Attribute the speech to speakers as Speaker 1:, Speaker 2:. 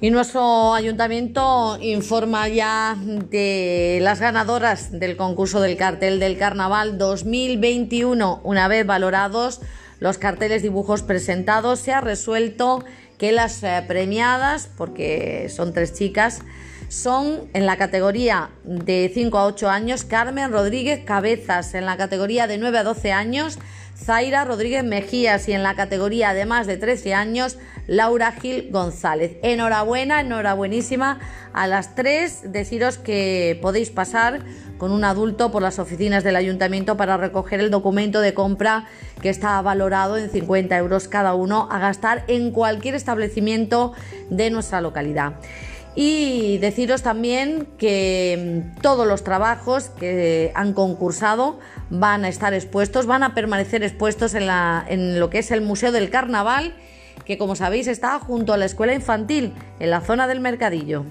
Speaker 1: Y nuestro ayuntamiento informa ya de las ganadoras del concurso del cartel del Carnaval 2021. Una vez valorados los carteles dibujos presentados, se ha resuelto que las eh, premiadas, porque son tres chicas, son en la categoría de 5 a 8 años Carmen Rodríguez Cabezas, en la categoría de 9 a 12 años Zaira Rodríguez Mejías y en la categoría de más de 13 años Laura Gil González. Enhorabuena, enhorabuenísima a las tres. Deciros que podéis pasar con un adulto por las oficinas del ayuntamiento para recoger el documento de compra que está valorado en 50 euros cada uno a gastar en cualquier establecimiento de nuestra localidad. Y deciros también que mm, todos los trabajos que han concursado van a estar expuestos, van a permanecer expuestos en, en lo que es el Museo del Carnaval, que como sabéis está junto a la escuela infantil, en la zona del mercadillo.